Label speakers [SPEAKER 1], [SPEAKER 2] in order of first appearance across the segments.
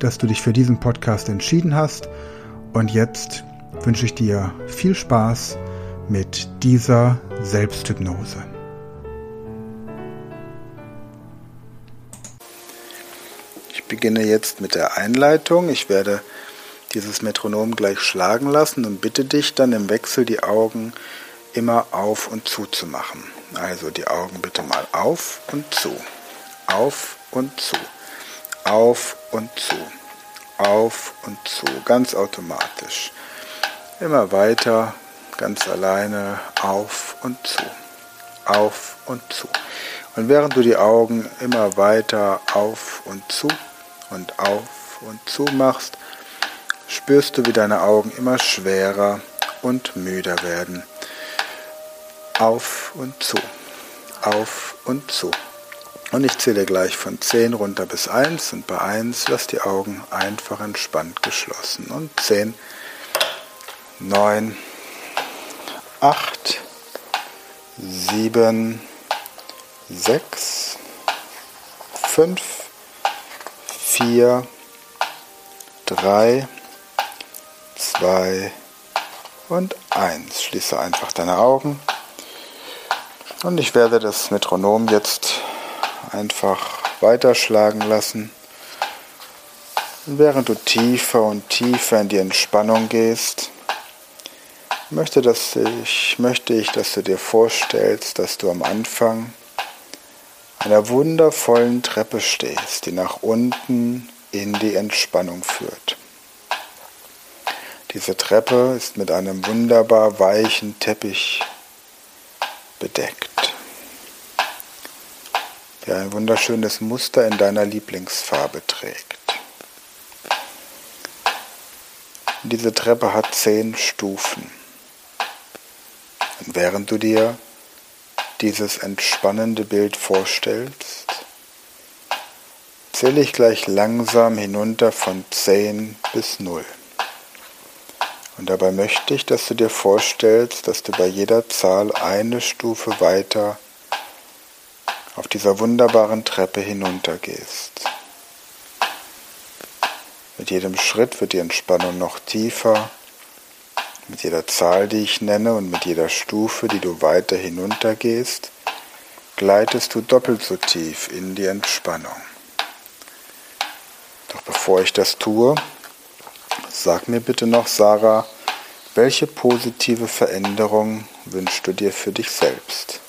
[SPEAKER 1] dass du dich für diesen Podcast entschieden hast und jetzt wünsche ich dir viel Spaß mit dieser Selbsthypnose.
[SPEAKER 2] Ich beginne jetzt mit der Einleitung. Ich werde dieses Metronom gleich schlagen lassen und bitte dich dann im Wechsel die Augen immer auf und zu zu machen. Also die Augen bitte mal auf und zu, auf und zu auf und zu, auf und zu, ganz automatisch. Immer weiter, ganz alleine, auf und zu, auf und zu. Und während du die Augen immer weiter auf und zu und auf und zu machst, spürst du, wie deine Augen immer schwerer und müder werden. Auf und zu, auf und zu. Und ich zähle gleich von 10 runter bis 1 und bei 1 lass die Augen einfach entspannt geschlossen. Und 10, 9, 8, 7, 6, 5, 4, 3, 2 und 1. Schließe einfach deine Augen. Und ich werde das Metronom jetzt einfach weiterschlagen lassen. Und während du tiefer und tiefer in die Entspannung gehst, möchte, dass ich, möchte ich, dass du dir vorstellst, dass du am Anfang einer wundervollen Treppe stehst, die nach unten in die Entspannung führt. Diese Treppe ist mit einem wunderbar weichen Teppich bedeckt der ein wunderschönes Muster in deiner Lieblingsfarbe trägt. Diese Treppe hat zehn Stufen. Und während du dir dieses entspannende Bild vorstellst, zähle ich gleich langsam hinunter von 10 bis 0. Und dabei möchte ich, dass du dir vorstellst, dass du bei jeder Zahl eine Stufe weiter auf dieser wunderbaren Treppe hinuntergehst. Mit jedem Schritt wird die Entspannung noch tiefer. Mit jeder Zahl, die ich nenne und mit jeder Stufe, die du weiter hinuntergehst, gleitest du doppelt so tief in die Entspannung. Doch bevor ich das tue, sag mir bitte noch, Sarah, welche positive Veränderung wünschst du dir für dich selbst?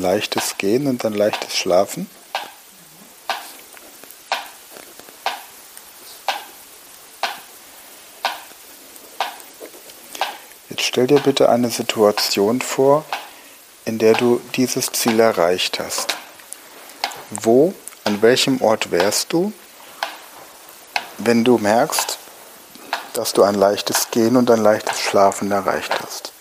[SPEAKER 2] Leichtes Gehen und ein leichtes Schlafen. Jetzt stell dir bitte eine Situation vor, in der du dieses Ziel erreicht hast. Wo, an welchem Ort wärst du, wenn du merkst, dass du ein leichtes Gehen und ein leichtes Schlafen erreicht hast?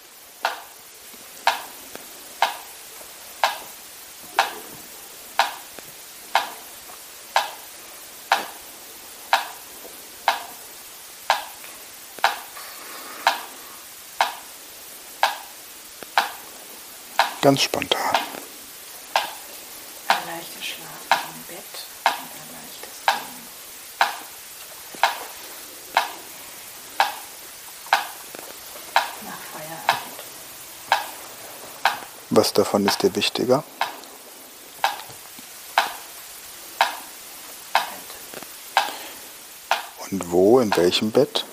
[SPEAKER 2] Ganz spontan.
[SPEAKER 3] Ein leichtes Schlafen im Bett und ein leichtes Gehen. Nach Feierabend.
[SPEAKER 2] Was davon ist dir wichtiger? Und wo, in welchem Bett?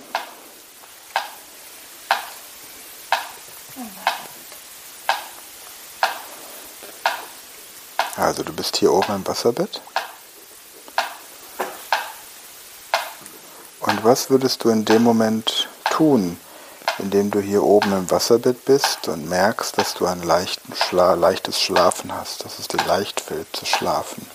[SPEAKER 2] Bist hier oben im Wasserbett. Und was würdest du in dem Moment tun, indem du hier oben im Wasserbett bist und merkst, dass du ein Schla leichtes Schlafen hast, dass es dir leicht fällt zu schlafen.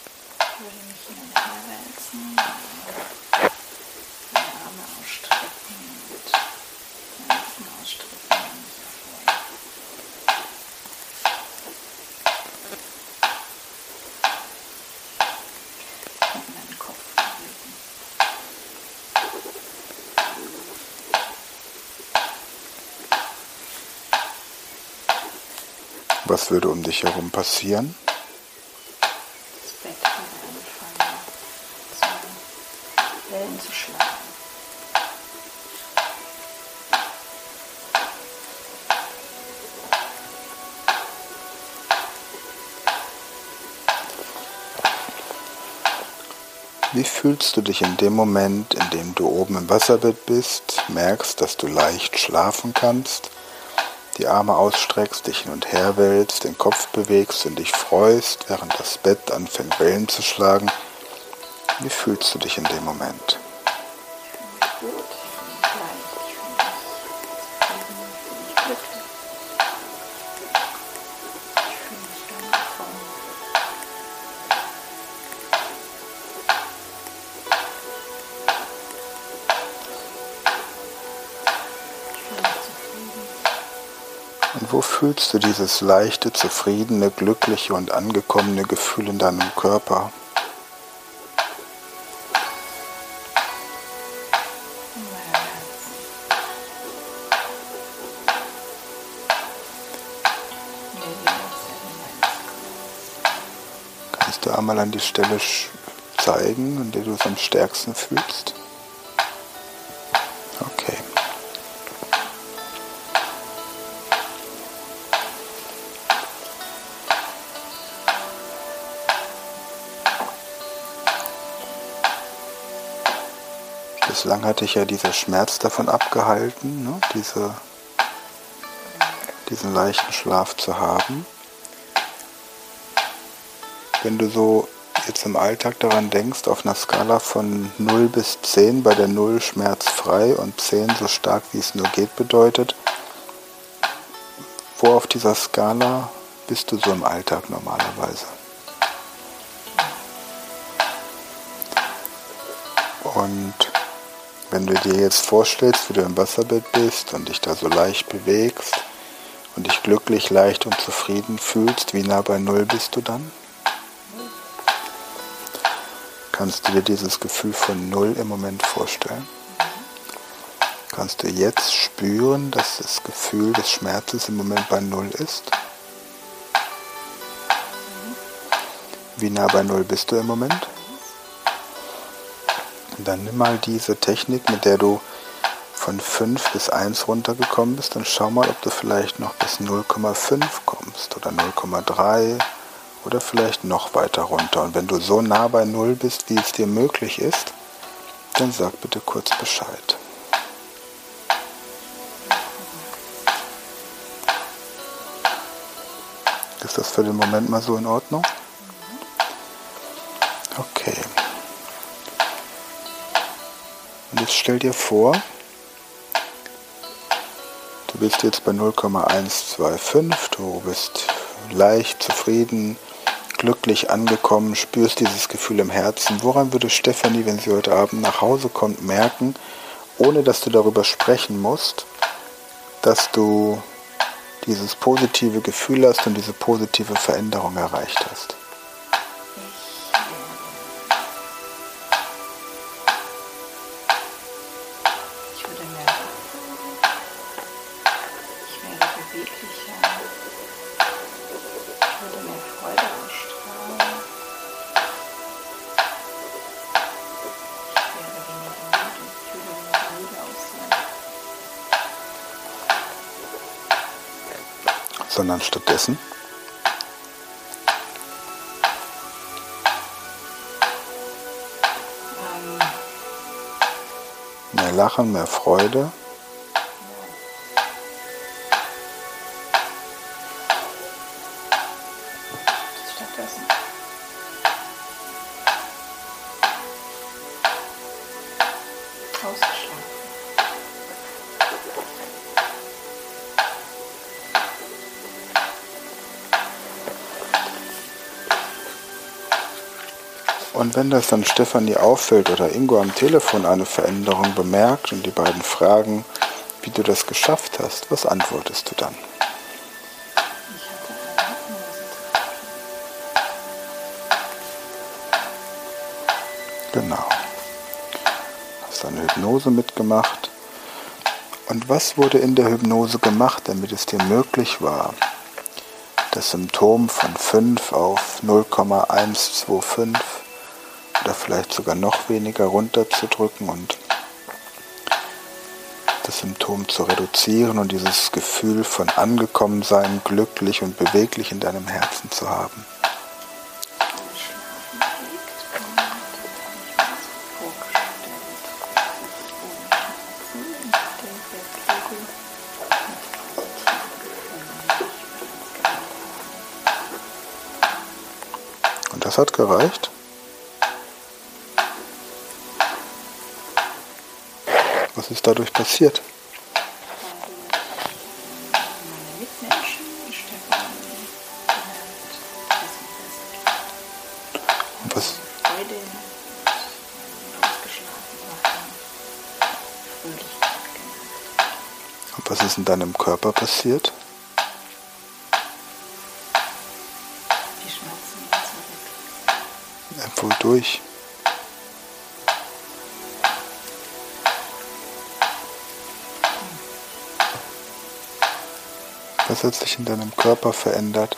[SPEAKER 2] Was würde um dich herum passieren?
[SPEAKER 3] Das Bett würde anfangen zu Wellen zu schlagen.
[SPEAKER 2] Wie fühlst du dich in dem Moment, in dem du oben im Wasserbett bist, merkst, dass du leicht schlafen kannst? Die Arme ausstreckst, dich hin und her wälzt, den Kopf bewegst und dich freust, während das Bett anfängt Wellen zu schlagen. Wie fühlst du dich in dem Moment? Fühlst du dieses leichte, zufriedene, glückliche und angekommene Gefühl in deinem Körper? Kannst du einmal an die Stelle zeigen, an der du es am stärksten fühlst? Bislang hatte ich ja dieser Schmerz davon abgehalten, ne? Diese, diesen leichten Schlaf zu haben. Wenn du so jetzt im Alltag daran denkst, auf einer Skala von 0 bis 10, bei der 0 schmerzfrei und 10 so stark wie es nur geht bedeutet, wo auf dieser Skala bist du so im Alltag normalerweise? Und wenn du dir jetzt vorstellst, wie du im Wasserbett bist und dich da so leicht bewegst und dich glücklich, leicht und zufrieden fühlst, wie nah bei Null bist du dann? Kannst du dir dieses Gefühl von Null im Moment vorstellen? Kannst du jetzt spüren, dass das Gefühl des Schmerzes im Moment bei Null ist? Wie nah bei Null bist du im Moment? Dann nimm mal diese Technik, mit der du von 5 bis 1 runtergekommen bist und schau mal, ob du vielleicht noch bis 0,5 kommst oder 0,3 oder vielleicht noch weiter runter. Und wenn du so nah bei 0 bist, wie es dir möglich ist, dann sag bitte kurz Bescheid. Ist das für den Moment mal so in Ordnung? Stell dir vor, du bist jetzt bei 0,125, du bist leicht, zufrieden, glücklich angekommen, spürst dieses Gefühl im Herzen. Woran würde Stefanie, wenn sie heute Abend nach Hause kommt, merken, ohne dass du darüber sprechen musst, dass du dieses positive Gefühl hast und diese positive Veränderung erreicht hast? Stattdessen mehr Lachen, mehr Freude. Und wenn das dann Stefanie auffällt oder Ingo am Telefon eine Veränderung bemerkt und die beiden fragen, wie du das geschafft hast, was antwortest du dann? Genau. Hast eine Hypnose mitgemacht. Und was wurde in der Hypnose gemacht, damit es dir möglich war, das Symptom von 5 auf 0,125 oder vielleicht sogar noch weniger runterzudrücken und das Symptom zu reduzieren und dieses Gefühl von angekommen sein, glücklich und beweglich in deinem Herzen zu haben. Und das hat gereicht? Was ist dadurch passiert? Und was,
[SPEAKER 3] und
[SPEAKER 2] was ist in deinem Körper passiert?
[SPEAKER 3] Die Schmerzen gingen zurück.
[SPEAKER 2] Was sich in deinem Körper verändert?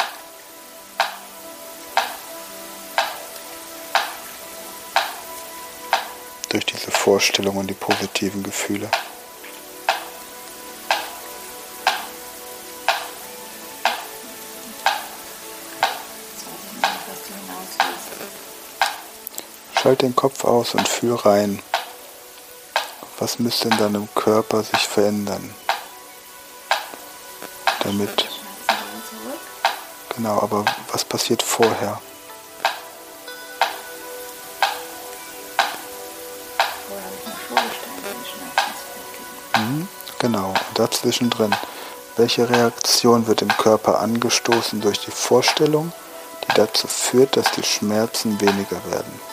[SPEAKER 2] Durch diese Vorstellung und die positiven Gefühle. Schalt den Kopf aus und fühl rein. Was müsste in deinem Körper sich verändern?
[SPEAKER 3] Zurück.
[SPEAKER 2] genau, aber was passiert vorher? Mhm, genau, dazwischen drin. Welche Reaktion wird im Körper angestoßen durch die Vorstellung, die dazu führt, dass die Schmerzen weniger werden?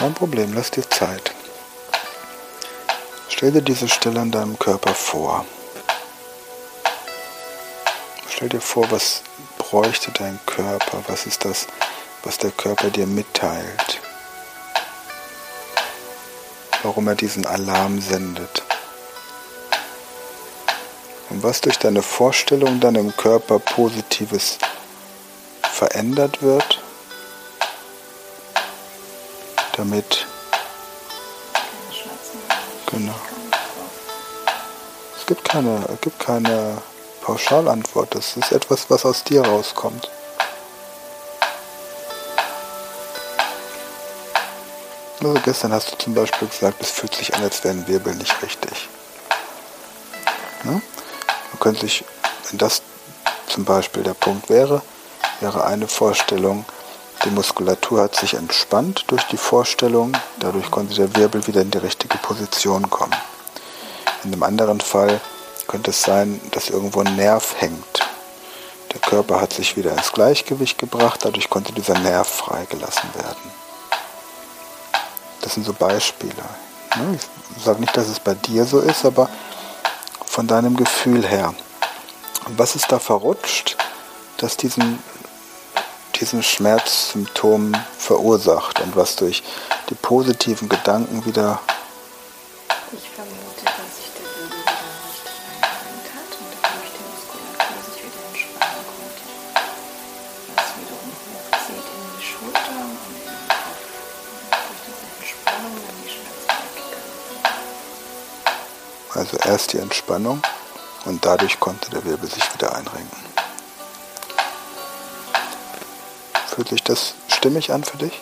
[SPEAKER 2] Kein Problem, lass dir Zeit. Stell dir diese Stelle an deinem Körper vor. Stell dir vor, was bräuchte dein Körper, was ist das, was der Körper dir mitteilt, warum er diesen Alarm sendet. Und was durch deine Vorstellung dann im Körper Positives verändert wird, damit. Genau. Es gibt keine, gibt keine Pauschalantwort. Das ist etwas, was aus dir rauskommt. Also gestern hast du zum Beispiel gesagt, es fühlt sich an, als wären Wirbel nicht richtig. Ne? Man könnte sich, wenn das zum Beispiel der Punkt wäre, wäre eine Vorstellung, die Muskulatur hat sich entspannt durch die Vorstellung, dadurch konnte der Wirbel wieder in die richtige Position kommen. In einem anderen Fall könnte es sein, dass irgendwo ein Nerv hängt. Der Körper hat sich wieder ins Gleichgewicht gebracht, dadurch konnte dieser Nerv freigelassen werden. Das sind so Beispiele. ne? Ich sage nicht, dass es bei dir so ist, aber von deinem Gefühl her. Und was ist da verrutscht, das diesen, diesen Schmerzsymptom verursacht und was durch die positiven Gedanken wieder
[SPEAKER 3] Ich vermute, dass sich der Wirbel wieder richtig eingehängt hat und dadurch die Muskulatur sich wieder entspannen konnte. Was wiederum hochzieht in die Schulter und in den Kopf. Und durch diese Entspannung dann die Schmerzen weggegangen.
[SPEAKER 2] Also erst die Entspannung und dadurch konnte der Wirbel sich wieder einrenken. Fühlt sich das stimmig an für dich?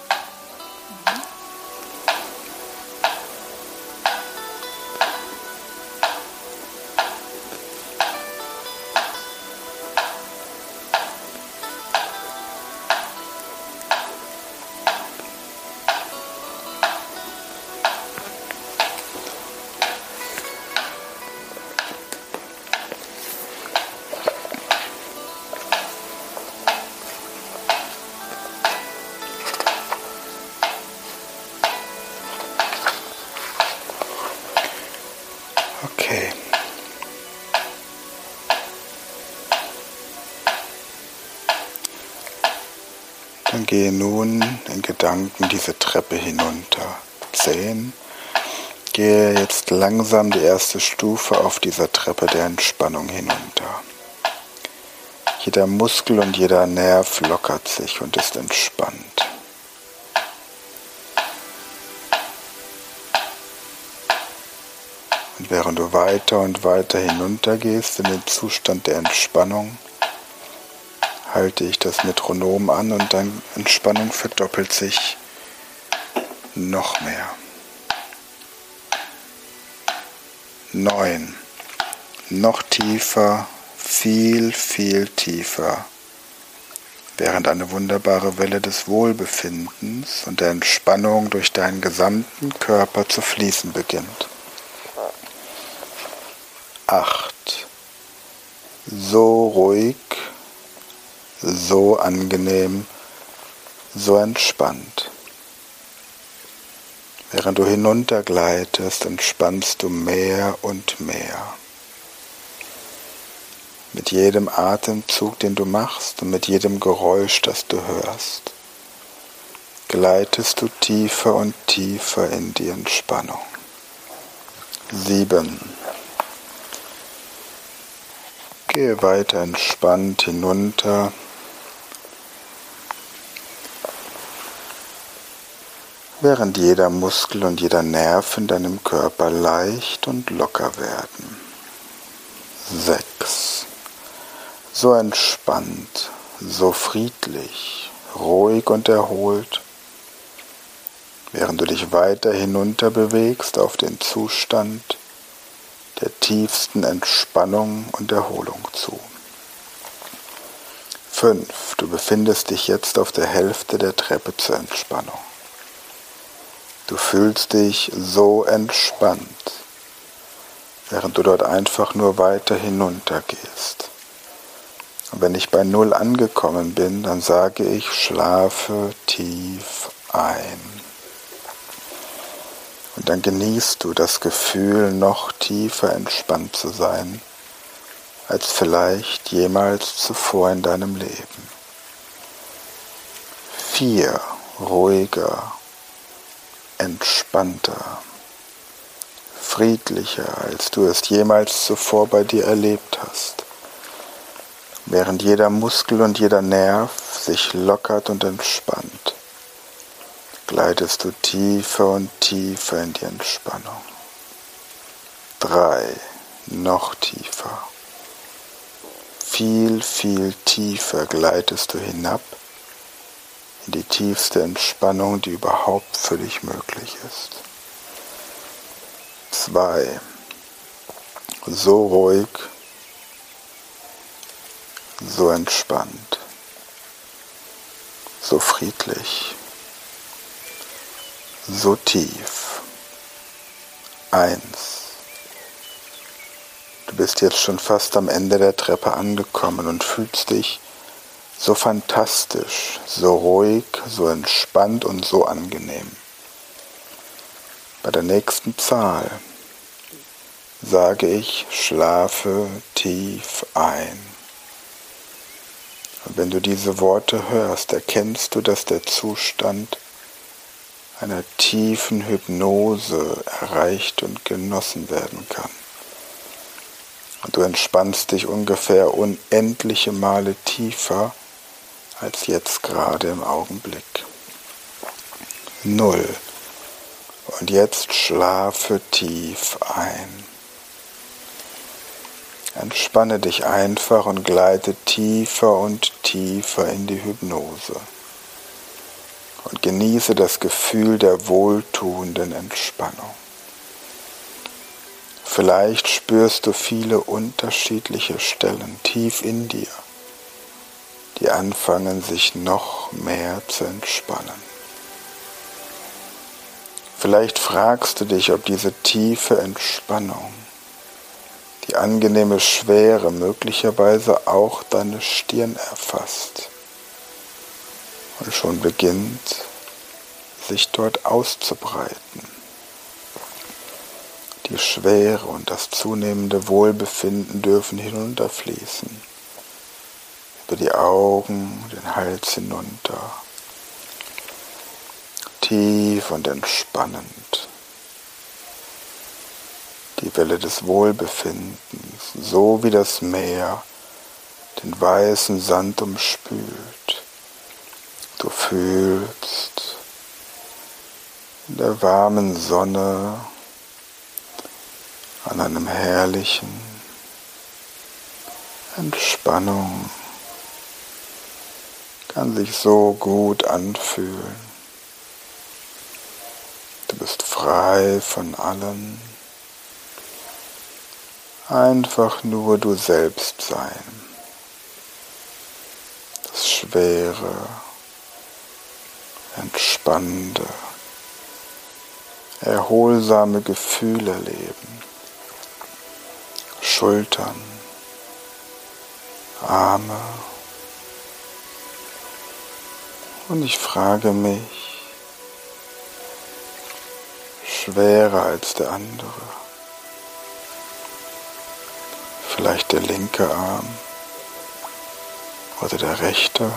[SPEAKER 2] Langsam die erste Stufe auf dieser Treppe der Entspannung hinunter. Jeder Muskel und jeder Nerv lockert sich und ist entspannt. Und während du weiter und weiter hinuntergehst in den Zustand der Entspannung, halte ich das Metronom an und deine Entspannung verdoppelt sich noch mehr. Neun. Noch tiefer, viel, viel tiefer, während eine wunderbare Welle des Wohlbefindens und der Entspannung durch deinen gesamten Körper zu fließen beginnt. Acht. So ruhig, so angenehm, so entspannt. Während du hinuntergleitest, entspannst du mehr und mehr. Mit jedem Atemzug, den du machst und mit jedem Geräusch, das du hörst, gleitest du tiefer und tiefer in die Entspannung. Sieben. Gehe weiter entspannt hinunter während jeder Muskel und jeder Nerv in deinem Körper leicht und locker werden. Sechs. So entspannt, so friedlich, ruhig und erholt, während du dich weiter hinunter bewegst auf den Zustand der tiefsten Entspannung und Erholung zu. 5. Du befindest dich jetzt auf der Hälfte der Treppe zur Entspannung. Du fühlst dich so entspannt, während du dort einfach nur weiter hinuntergehst. Und wenn ich bei Null angekommen bin, dann sage ich, schlafe tief ein. Und dann genießt du das Gefühl, noch tiefer entspannt zu sein, als vielleicht jemals zuvor in deinem Leben. Vier, ruhiger, entspannter, friedlicher, als du es jemals zuvor bei dir erlebt hast, während jeder Muskel und jeder Nerv sich lockert und entspannt, gleitest du tiefer und tiefer in die Entspannung. Drei, noch tiefer. Viel, viel tiefer gleitest du hinab in die tiefste Entspannung, die überhaupt für dich möglich ist. Zwei. So ruhig, so entspannt, so friedlich, so tief. Eins. Du bist jetzt schon fast am Ende der Treppe angekommen und fühlst dich so fantastisch, so ruhig, so entspannt und so angenehm. Bei der nächsten Zahl sage ich, schlafe tief ein. Und wenn du diese Worte hörst, erkennst du, dass der Zustand einer tiefen Hypnose erreicht und genossen werden kann. Und du entspannst dich ungefähr unendliche Male tiefer als jetzt gerade im Augenblick. Null. Und jetzt schlafe tief ein. Entspanne dich einfach und gleite tiefer und tiefer in die Hypnose. Und genieße das Gefühl der wohltuenden Entspannung. Vielleicht spürst du viele unterschiedliche Stellen tief in dir die anfangen sich noch mehr zu entspannen. Vielleicht fragst du dich, ob diese tiefe Entspannung, die angenehme Schwere möglicherweise auch deine Stirn erfasst und schon beginnt, sich dort auszubreiten. Die Schwere und das zunehmende Wohlbefinden dürfen hinunterfließen über die Augen, den Hals hinunter, tief und entspannend. Die Welle des Wohlbefindens, so wie das Meer den weißen Sand umspült. Du fühlst in der warmen Sonne an einem herrlichen Entspannung kann sich so gut anfühlen. Du bist frei von allem. Einfach nur du selbst sein. Das schwere, entspannende, erholsame Gefühle leben. Schultern, Arme. Und ich frage mich, schwerer als der andere, vielleicht der linke Arm oder der rechte,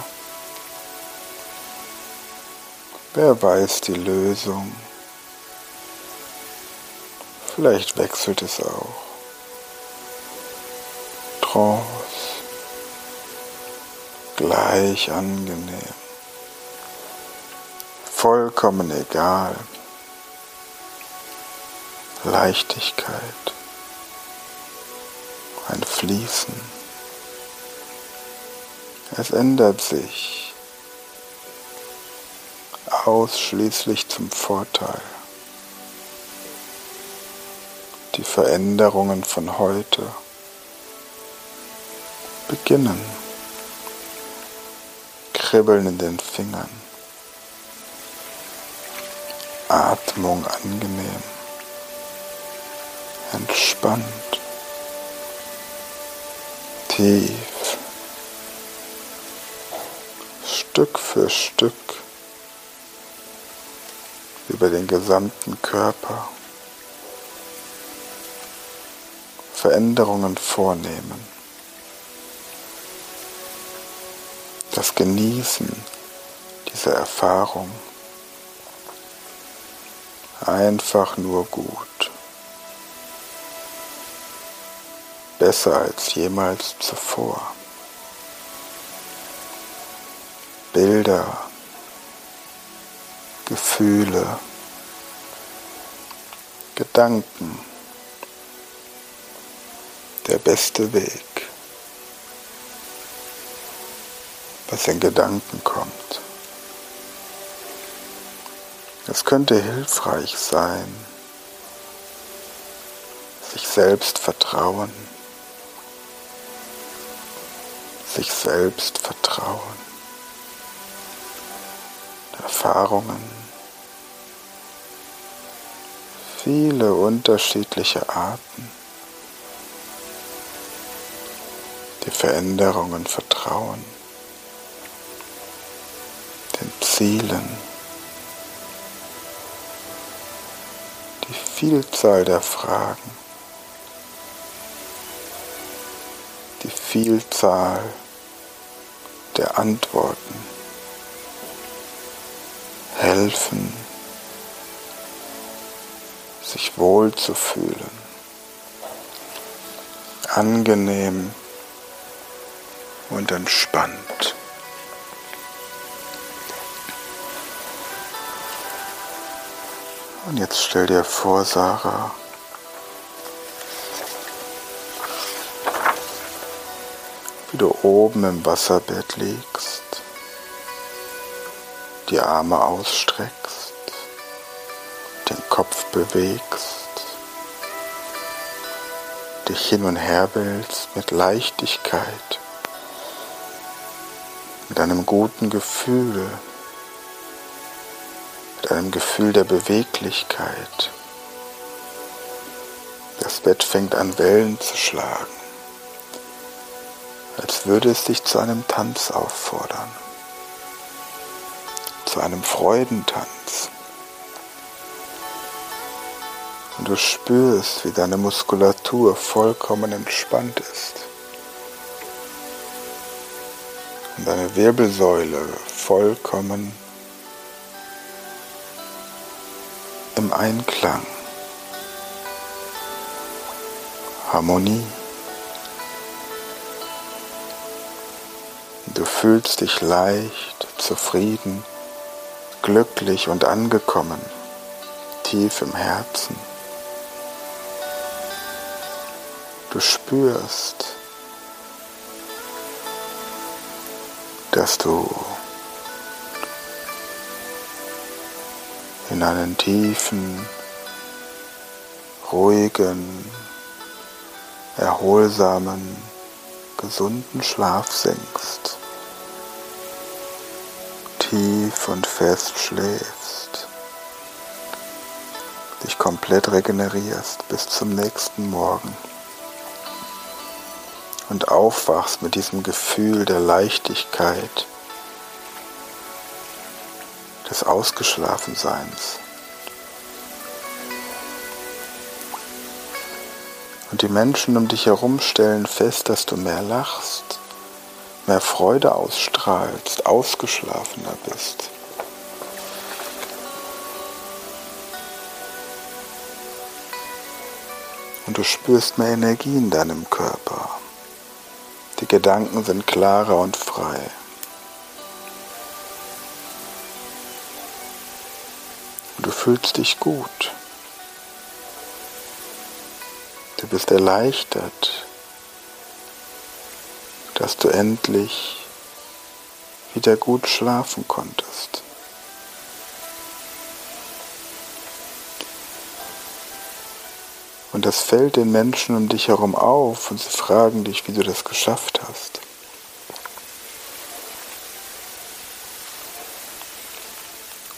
[SPEAKER 2] wer weiß die Lösung, vielleicht wechselt es auch. Trance, gleich angenehm vollkommen egal. Leichtigkeit, ein Fließen. Es ändert sich ausschließlich zum Vorteil. Die Veränderungen von heute beginnen. Kribbeln in den Fingern. Atmung angenehm, entspannt, tief, Stück für Stück. Über den gesamten Körper. Veränderungen vornehmen. Das Genießen dieser Erfahrung einfach nur gut. Besser als jemals zuvor. Bilder, Gefühle, Gedanken, der beste Weg, was in Gedanken kommt. Es könnte hilfreich sein, sich selbst vertrauen, sich selbst vertrauen, Erfahrungen, viele unterschiedliche Arten, die Veränderungen vertrauen, den Zielen, Vielzahl der Fragen, die Vielzahl der Antworten helfen, sich wohl zu fühlen, angenehm und entspannt. Und jetzt stell dir vor, Sarah, wie du oben im Wasserbett liegst, die Arme ausstreckst, den Kopf bewegst, dich hin und her willst mit Leichtigkeit, mit einem guten Gefühl, einem Gefühl der Beweglichkeit. Das Bett fängt an Wellen zu schlagen, als würde es dich zu einem Tanz auffordern, zu einem Freudentanz. Und du spürst, wie deine Muskulatur vollkommen entspannt ist. Und deine Wirbelsäule vollkommen Einklang. Harmonie. Du fühlst dich leicht, zufrieden, glücklich und angekommen, tief im Herzen. Du spürst, dass du in einen tiefen, ruhigen, erholsamen, gesunden Schlaf sinkst, tief und fest schläfst, dich komplett regenerierst bis zum nächsten Morgen und aufwachst mit diesem Gefühl der Leichtigkeit, des Ausgeschlafenseins. Und die Menschen um dich herum stellen fest, dass du mehr lachst, mehr Freude ausstrahlst, ausgeschlafener bist. Und du spürst mehr Energie in deinem Körper. Die Gedanken sind klarer und frei. Fühlst dich gut. Du bist erleichtert, dass du endlich wieder gut schlafen konntest. Und das fällt den Menschen um dich herum auf und sie fragen dich, wie du das geschafft hast.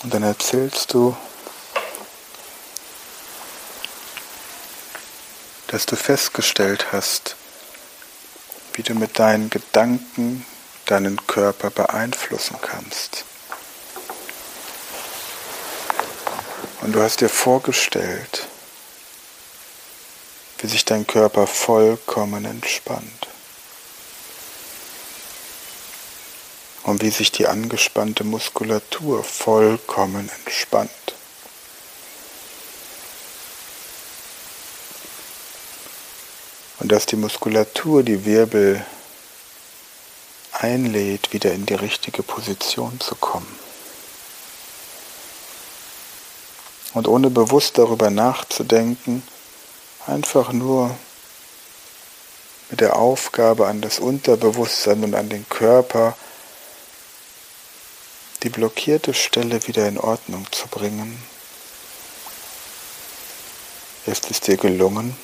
[SPEAKER 2] Und dann erzählst du, dass du festgestellt hast, wie du mit deinen Gedanken deinen Körper beeinflussen kannst. Und du hast dir vorgestellt, wie sich dein Körper vollkommen entspannt. Und wie sich die angespannte Muskulatur vollkommen entspannt. Und dass die Muskulatur die Wirbel einlädt, wieder in die richtige Position zu kommen. Und ohne bewusst darüber nachzudenken, einfach nur mit der Aufgabe an das Unterbewusstsein und an den Körper, die blockierte Stelle wieder in Ordnung zu bringen. Ist es dir gelungen?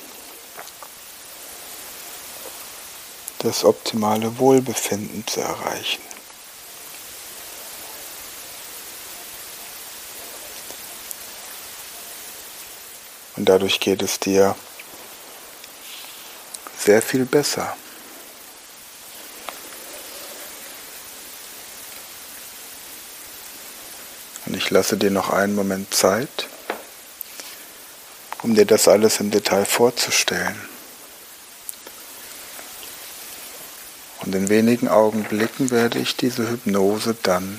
[SPEAKER 2] Das optimale Wohlbefinden zu erreichen. Und dadurch geht es dir sehr viel besser. Und ich lasse dir noch einen Moment Zeit, um dir das alles im Detail vorzustellen. Und in wenigen Augenblicken werde ich diese Hypnose dann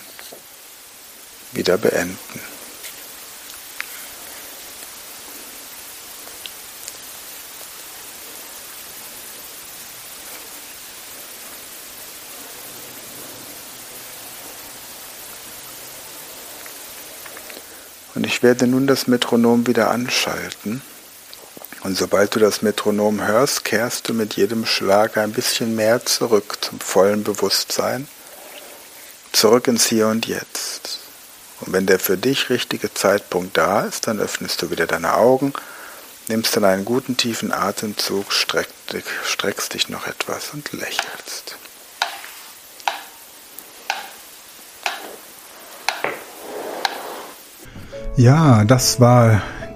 [SPEAKER 2] wieder beenden. Und ich werde nun das Metronom wieder anschalten. Und sobald du das Metronom hörst, kehrst du mit jedem Schlag ein bisschen mehr zurück zum vollen Bewusstsein, zurück ins Hier und Jetzt. Und wenn der für dich richtige Zeitpunkt da ist, dann öffnest du wieder deine Augen, nimmst dann einen guten tiefen Atemzug, streckst dich, noch etwas und lächelst.
[SPEAKER 1] Ja, das war